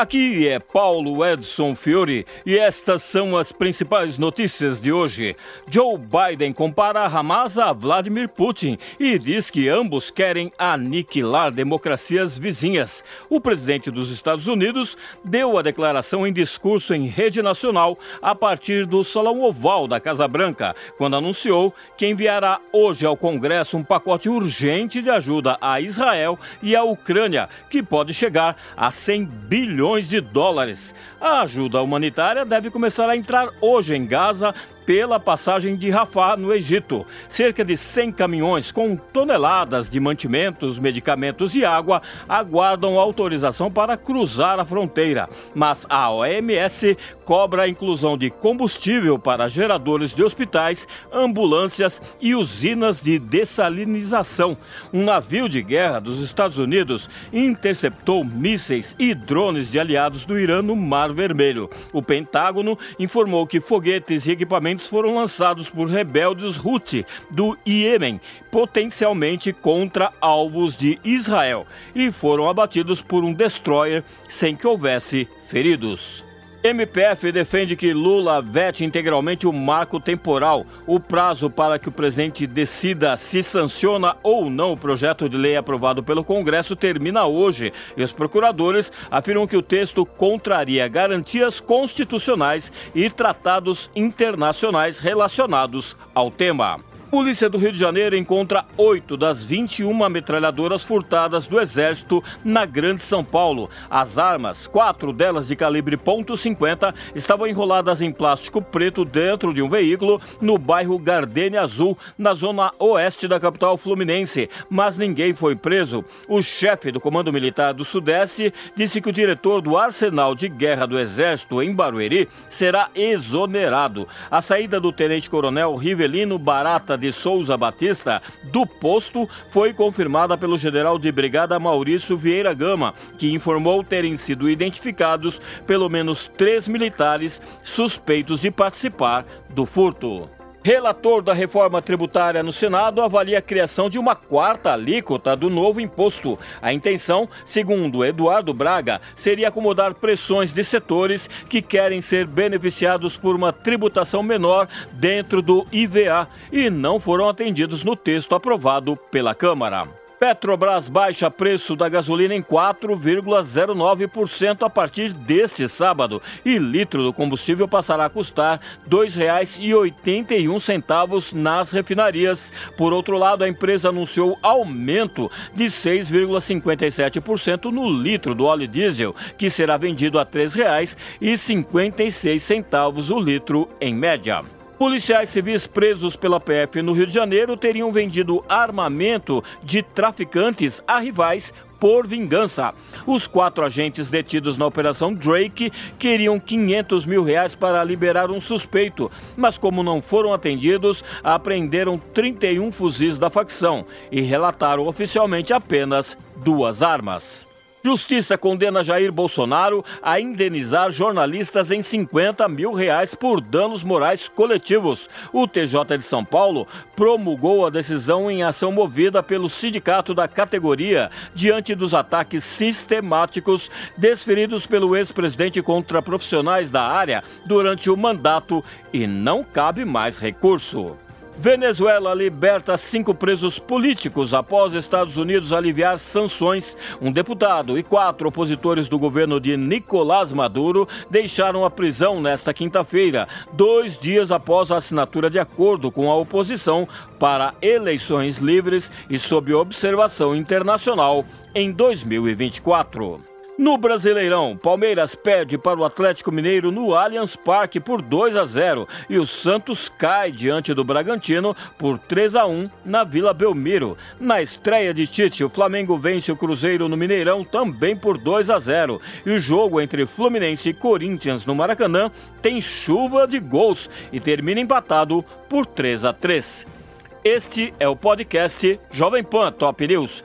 aqui é Paulo Edson Fiore e estas são as principais notícias de hoje. Joe Biden compara Hamas a Vladimir Putin e diz que ambos querem aniquilar democracias vizinhas. O presidente dos Estados Unidos deu a declaração em discurso em rede nacional a partir do Salão Oval da Casa Branca, quando anunciou que enviará hoje ao Congresso um pacote urgente de ajuda a Israel e à Ucrânia, que pode chegar a 100 100 bilhões de dólares. A ajuda humanitária deve começar a entrar hoje em Gaza pela passagem de Rafah, no Egito. Cerca de 100 caminhões com toneladas de mantimentos, medicamentos e água aguardam autorização para cruzar a fronteira. Mas a OMS cobra a inclusão de combustível para geradores de hospitais, ambulâncias e usinas de dessalinização. Um navio de guerra dos Estados Unidos interceptou mísseis e drones de aliados do Irã no Mar Vermelho. O Pentágono informou que foguetes e equipamentos foram lançados por rebeldes Houthi do Iêmen, potencialmente contra alvos de Israel, e foram abatidos por um destroyer sem que houvesse feridos. MPF defende que Lula vete integralmente o marco temporal. O prazo para que o presidente decida se sanciona ou não o projeto de lei aprovado pelo Congresso termina hoje. E os procuradores afirmam que o texto contraria garantias constitucionais e tratados internacionais relacionados ao tema. Polícia do Rio de Janeiro encontra oito das 21 metralhadoras furtadas do Exército na Grande São Paulo. As armas, quatro delas de calibre .50, estavam enroladas em plástico preto dentro de um veículo no bairro Gardenia Azul, na zona oeste da capital fluminense. Mas ninguém foi preso. O chefe do Comando Militar do Sudeste disse que o diretor do Arsenal de Guerra do Exército em Barueri será exonerado. A saída do tenente-coronel Rivelino Barata de Souza Batista do posto foi confirmada pelo general de brigada Maurício Vieira Gama, que informou terem sido identificados pelo menos três militares suspeitos de participar do furto. Relator da reforma tributária no Senado avalia a criação de uma quarta alíquota do novo imposto. A intenção, segundo Eduardo Braga, seria acomodar pressões de setores que querem ser beneficiados por uma tributação menor dentro do IVA e não foram atendidos no texto aprovado pela Câmara. Petrobras baixa preço da gasolina em 4,09% a partir deste sábado e litro do combustível passará a custar R$ 2,81 nas refinarias. Por outro lado, a empresa anunciou aumento de 6,57% no litro do óleo diesel, que será vendido a R$ 3,56 o litro em média. Policiais civis presos pela PF no Rio de Janeiro teriam vendido armamento de traficantes a rivais por vingança. Os quatro agentes detidos na Operação Drake queriam 500 mil reais para liberar um suspeito, mas como não foram atendidos, apreenderam 31 fuzis da facção e relataram oficialmente apenas duas armas. Justiça condena Jair Bolsonaro a indenizar jornalistas em 50 mil reais por danos morais coletivos. O TJ de São Paulo promulgou a decisão em ação movida pelo sindicato da categoria diante dos ataques sistemáticos desferidos pelo ex-presidente contra profissionais da área durante o mandato e não cabe mais recurso. Venezuela liberta cinco presos políticos após Estados Unidos aliviar sanções. Um deputado e quatro opositores do governo de Nicolás Maduro deixaram a prisão nesta quinta-feira, dois dias após a assinatura de acordo com a oposição para eleições livres e sob observação internacional em 2024. No Brasileirão, Palmeiras perde para o Atlético Mineiro no Allianz Parque por 2 a 0 e o Santos cai diante do Bragantino por 3 a 1 na Vila Belmiro. Na estreia de Tite, o Flamengo vence o Cruzeiro no Mineirão também por 2 a 0 e o jogo entre Fluminense e Corinthians no Maracanã tem chuva de gols e termina empatado por 3 a 3. Este é o podcast Jovem Pan Top News.